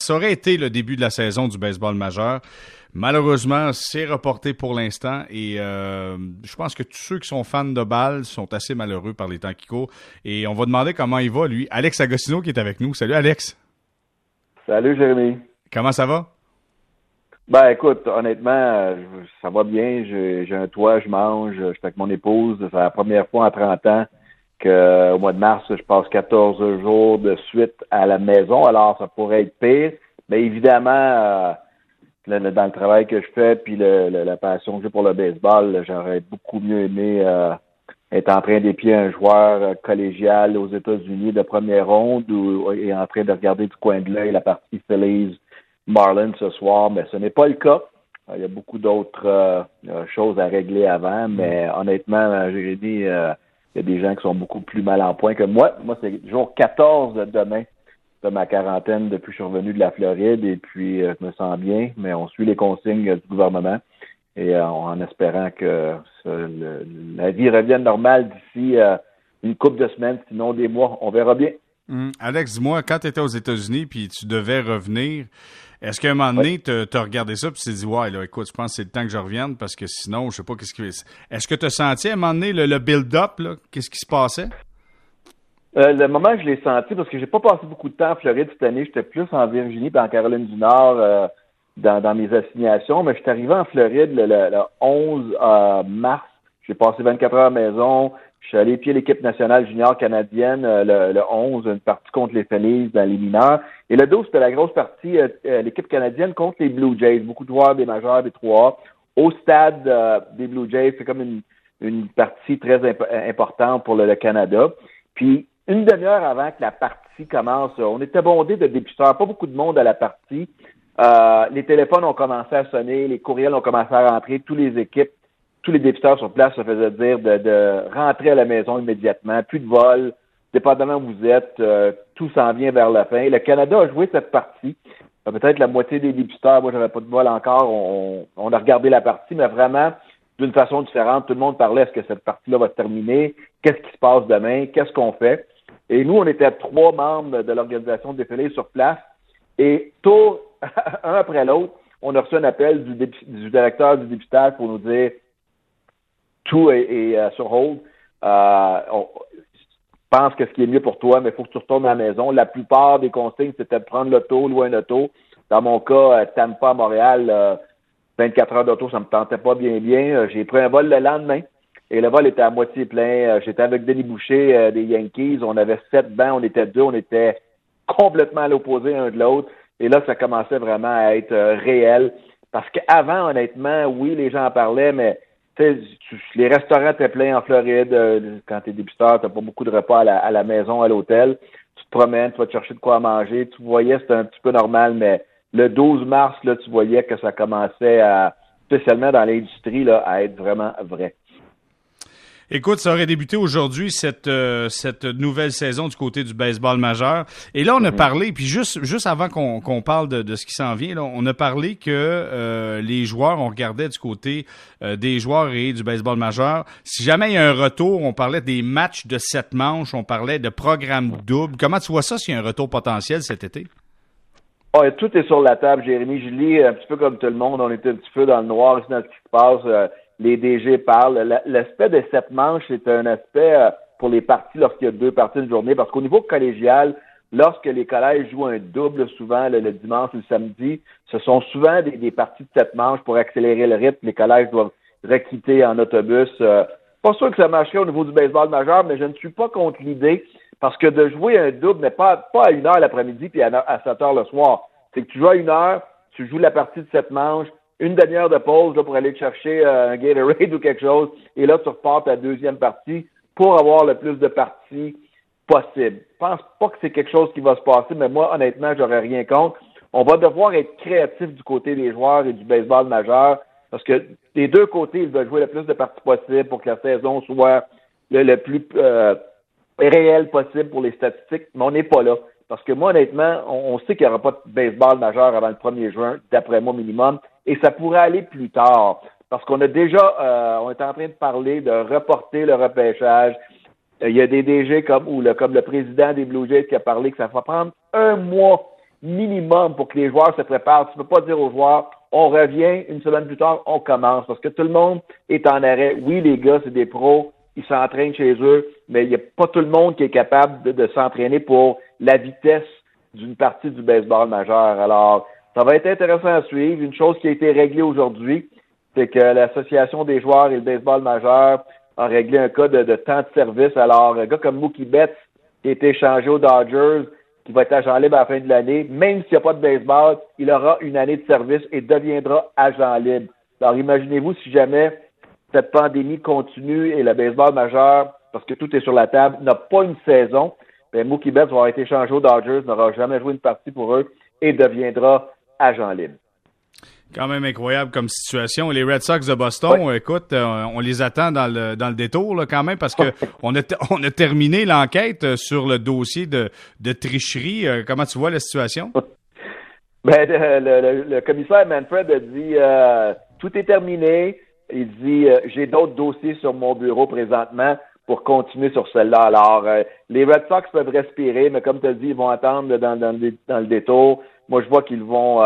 Ça aurait été le début de la saison du baseball majeur. Malheureusement, c'est reporté pour l'instant et euh, je pense que tous ceux qui sont fans de balle sont assez malheureux par les temps qui courent. Et on va demander comment il va, lui. Alex Agostino qui est avec nous. Salut Alex. Salut Jérémy. Comment ça va? Ben écoute, honnêtement, ça va bien. J'ai un toit, je mange, je suis avec mon épouse. C'est la première fois en 30 ans qu'au mois de mars, je passe 14 jours de suite à la maison. Alors, ça pourrait être pire. Mais évidemment, euh, dans le travail que je fais, puis la passion que j'ai pour le baseball, j'aurais beaucoup mieux aimé euh, être en train d'épier un joueur euh, collégial aux États-Unis de première ronde ou et en train de regarder du coin de l'œil la partie Phillies Marlin ce soir, mais ce n'est pas le cas. Euh, il y a beaucoup d'autres euh, euh, choses à régler avant, mais mm. honnêtement, j'ai dit, il y a des gens qui sont beaucoup plus mal en point que moi. Moi, c'est jour 14 de demain de ma quarantaine depuis que je suis revenu de la Floride et puis je me sens bien, mais on suit les consignes du gouvernement et en espérant que la vie revienne normale d'ici une couple de semaines, sinon des mois. On verra bien. Mm. Alex, dis-moi, quand tu étais aux États-Unis puis tu devais revenir, est-ce qu'à un moment donné, tu as regardé ça et tu t'es dit, ouais, là, écoute, je pense que c'est le temps que je revienne parce que sinon, je sais pas qu'est-ce qui. Est-ce que tu as senti à un moment donné le, build-up, qu'est-ce qui se passait? Euh, le moment que je l'ai senti, parce que j'ai pas passé beaucoup de temps en Floride cette année, j'étais plus en Virginie et en Caroline du Nord euh, dans, mes assignations, mais je suis arrivé en Floride le, 11 euh, mars. J'ai passé 24 heures à la maison. Je suis allé pied l'équipe nationale junior canadienne le, le, 11, une partie contre les Phillies dans les mineurs. Et le 12, c'était la grosse partie, euh, euh, l'équipe canadienne contre les Blue Jays. Beaucoup de joueurs des majeurs, des 3 Au stade euh, des Blue Jays, c'est comme une, une partie très importante pour le, Canada. Puis, une demi-heure avant que la partie commence, on était bondé de débuteurs, pas beaucoup de monde à la partie. les téléphones ont commencé à sonner, les courriels ont commencé à rentrer, toutes les équipes, tous les débuteurs sur place se faisaient dire de, de rentrer à la maison immédiatement, plus de vol, dépendamment où vous êtes, euh, tout s'en vient vers la fin. Le Canada a joué cette partie. Euh, peut-être la moitié des débuteurs, moi j'avais pas de vol encore, on, on, a regardé la partie, mais vraiment d'une façon différente. Tout le monde parlait est-ce que cette partie-là va se terminer, qu'est-ce qui se passe demain, qu'est-ce qu'on fait? Et nous, on était trois membres de l'organisation défilé sur place. Et tour, un après l'autre, on a reçu un appel du, du directeur du députage pour nous dire tout est, euh, sur hold. Euh, pense que ce qui est mieux pour toi, mais il faut que tu retournes à la maison. La plupart des consignes, c'était de prendre l'auto, louer un auto. Dans mon cas, euh, Tampa à Montréal, 24 heures d'auto, ça me tentait pas bien bien. J'ai pris un vol le lendemain et le vol était à moitié plein. J'étais avec Denis Boucher des Yankees. On avait sept bancs, on était deux, on était complètement à l'opposé un de l'autre. Et là, ça commençait vraiment à être réel. Parce qu'avant, honnêtement, oui, les gens en parlaient, mais les restaurants étaient pleins en Floride. Euh, quand tu es débuteur, tu pas beaucoup de repas à la, maison, à l'hôtel. Tu te promènes, tu vas te chercher de quoi manger. Tu voyais, c'était un petit peu normal, mais le 12 mars, là, tu voyais que ça commençait à, spécialement dans l'industrie, là, à être vraiment vrai. Écoute, ça aurait débuté aujourd'hui cette euh, cette nouvelle saison du côté du baseball majeur. Et là, on a mhm. parlé, puis juste juste avant qu'on parle de, de, ce qui s'en vient, là, on a parlé que euh, les joueurs, on regardait du côté euh, des joueurs et du baseball majeur. Si jamais il y a un retour, on parlait des matchs de sept manches, on parlait de programmes doubles. Comment tu vois ça s'il y a un retour potentiel cet été? Oh, tout est sur la table, Jérémy. Je lis un petit peu comme tout le monde. On était un petit peu dans le noir dans ce qui se passe les DG parlent. L'aspect de cette manche, c'est un aspect euh, pour les parties lorsqu'il y a deux parties de journée, parce qu'au niveau collégial, lorsque les collèges jouent un double souvent le, dimanche ou le samedi, ce sont souvent des, parties de cette manche pour accélérer le rythme. Les collèges doivent requitter en autobus. Euh, pas sûr que ça marcherait au niveau du baseball majeur, mais je ne suis pas contre l'idée parce que de jouer un double, mais pas, pas à une heure l'après-midi puis à, à 7 heures le soir. C'est que tu joues à une heure, tu joues la partie de cette manche, une demi-heure de pause là, pour aller chercher euh, un Gatorade ou quelque chose, et là, tu repars ta deuxième partie pour avoir le plus de parties possible. Je pense pas que c'est quelque chose qui va se passer, mais moi, honnêtement, j'aurais rien contre. On va devoir être créatif du côté des joueurs et du baseball majeur, parce que des deux côtés, ils veulent jouer le plus de parties possible pour que la saison soit le, plus euh, réel possible pour les statistiques, mais on n'est pas là. Parce que moi, honnêtement, on, sait qu'il n'y aura pas de baseball majeur avant le 1er juin, d'après moi minimum et ça pourrait aller plus tard. Parce qu'on a déjà, euh, on est en train de parler de reporter le repêchage. Euh, il y a des DG comme ou le, comme le président des Blue Jays qui a parlé que ça va prendre un mois minimum pour que les joueurs se préparent. Tu ne peux pas dire aux joueurs, on revient une semaine plus tard, on commence, parce que tout le monde est en arrêt. Oui, les gars, c'est des pros, ils s'entraînent chez eux, mais il n'y a pas tout le monde qui est capable de, s'entraîner pour la vitesse d'une partie du baseball majeur. Alors, ça va être intéressant à suivre. Une chose qui a été réglée aujourd'hui, c'est que l'Association des joueurs et le baseball majeur a réglé un cas de, temps de service. Alors, un gars comme Mookie Betts, qui a été échangé aux Dodgers, qui va être agent libre à la fin de l'année, même s'il n'y a pas de baseball, il aura une année de service et deviendra agent libre. Alors imaginez-vous si jamais cette pandémie continue et le baseball majeur, parce que tout est sur la table, n'a pas une saison, ben Mookie Betts va avoir été échangé aux Dodgers, n'aura jamais joué une partie pour eux et deviendra agent libre. Quand même incroyable comme situation. Les Red Sox de Boston, écoute, euh, on les attend dans le, dans le détour là, quand même parce que on a, on a terminé l'enquête euh, sur le dossier de, de tricherie. Euh, comment tu vois la situation? Ben, le, le, commissaire Manfred a dit tout est terminé. Il dit j'ai d'autres dossiers sur mon bureau présentement pour continuer sur celle-là. Alors, les Red Sox peuvent respirer, mais comme tu as dit, ils vont attendre dans, dans, dans le détour. Moi, je vois qu'ils vont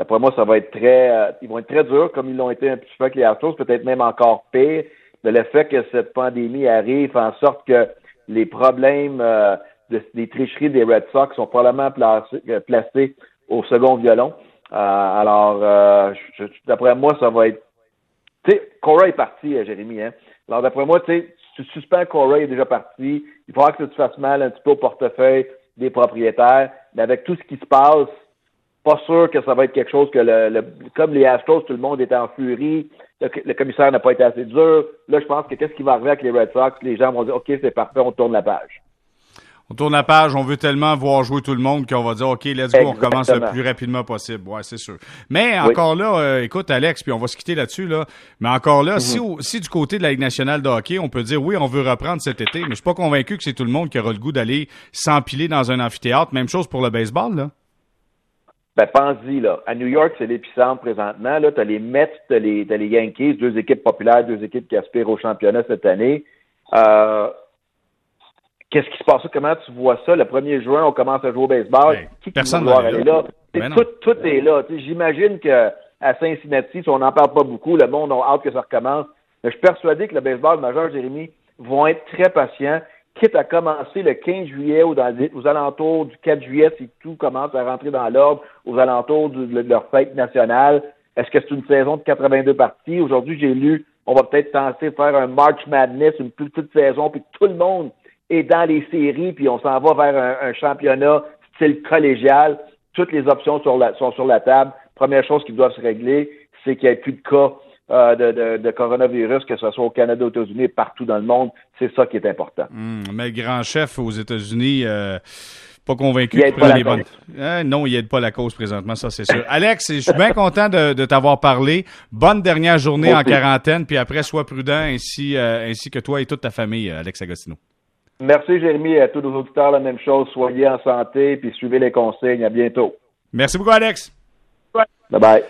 D'après moi, ça va être très, euh, ils vont être très durs comme ils l'ont été un petit peu avec les Astros, peut-être même encore pire. Mais le fait que cette pandémie arrive fait en sorte que les problèmes euh, des tricheries des Red Sox sont probablement euh, placés, au second violon. alors, d'après moi, ça va être. Tu sais, Cora est parti, Jérémy. Hein? Alors, d'après moi, tu sais, tu suspends Cora est déjà parti. Il faudra que ça te fasse mal un petit peu au portefeuille des propriétaires. Mais avec tout ce qui se passe, pas sûr que ça va être quelque chose que le, comme les Astros, tout le monde était en furie. Le, commissaire n'a pas été assez dur. Là, je pense que qu'est-ce qui va arriver avec les Red Sox? Les gens vont dire, OK, c'est parfait, on tourne la page. On tourne la page, on veut tellement voir jouer tout le monde qu'on va dire OK, let's go, on recommence le plus rapidement possible. Ouais, c'est sûr. Mais encore là, euh, écoute Alex, puis on va se quitter là-dessus là. Mais encore là, si, mhm. si du côté de la Ligue nationale de hockey, on peut dire oui, on veut reprendre cet été, mais je suis pas convaincu que c'est tout le monde qui aura le goût d'aller s'empiler dans un amphithéâtre. Même chose pour le baseball là. Ben, pense-y, là. À New York, c'est l'épicentre présentement. Là, t'as les Mets, t'as les, as les Yankees, deux équipes populaires, deux équipes qui aspirent au championnat cette année. Euh, qu'est-ce qui se passe? Comment tu vois ça? Le 1er juin, on commence à jouer au baseball. Ben, qui personne va aller là? Ben tout, tout est là. J'imagine que à Cincinnati, si on n'en parle pas beaucoup, le monde a hâte que ça recommence. Mais je suis persuadé que le baseball majeur, Jérémy, vont être très patients quitte à commencer le 15 juillet ou dans, aux alentours du 4 juillet, si tout commence à rentrer dans l'ordre, aux alentours de, leur fête nationale. Est-ce que c'est une saison de 82 parties? Aujourd'hui, j'ai lu, on va peut-être tenter faire un March Madness, une plus petite saison, puis tout le monde est dans les séries, puis on s'en va vers un, championnat style collégial. Toutes les options sont sur la table. Première chose qui doit se régler, c'est qu'il n'y ait plus de cas euh, de, de, coronavirus, que ce soit au Canada, aux États-Unis, partout dans le monde. C'est ça qui est important. Hmm, mais le grand chef aux États-Unis, euh, pas convaincu qu'il prend les bonnes. Euh, non, il n'aide pas la cause présentement, ça c'est sûr. Alex, je suis bien content de, t'avoir parlé. Bonne dernière journée en quarantaine, puis après, sois prudent, ainsi, ainsi que toi et toute ta famille, Alex Agostino. Merci, Jérémy, et à tous nos auditeurs, la même chose. Soyez en santé, puis suivez les consignes. À bientôt. Merci beaucoup, Alex. Bye bye.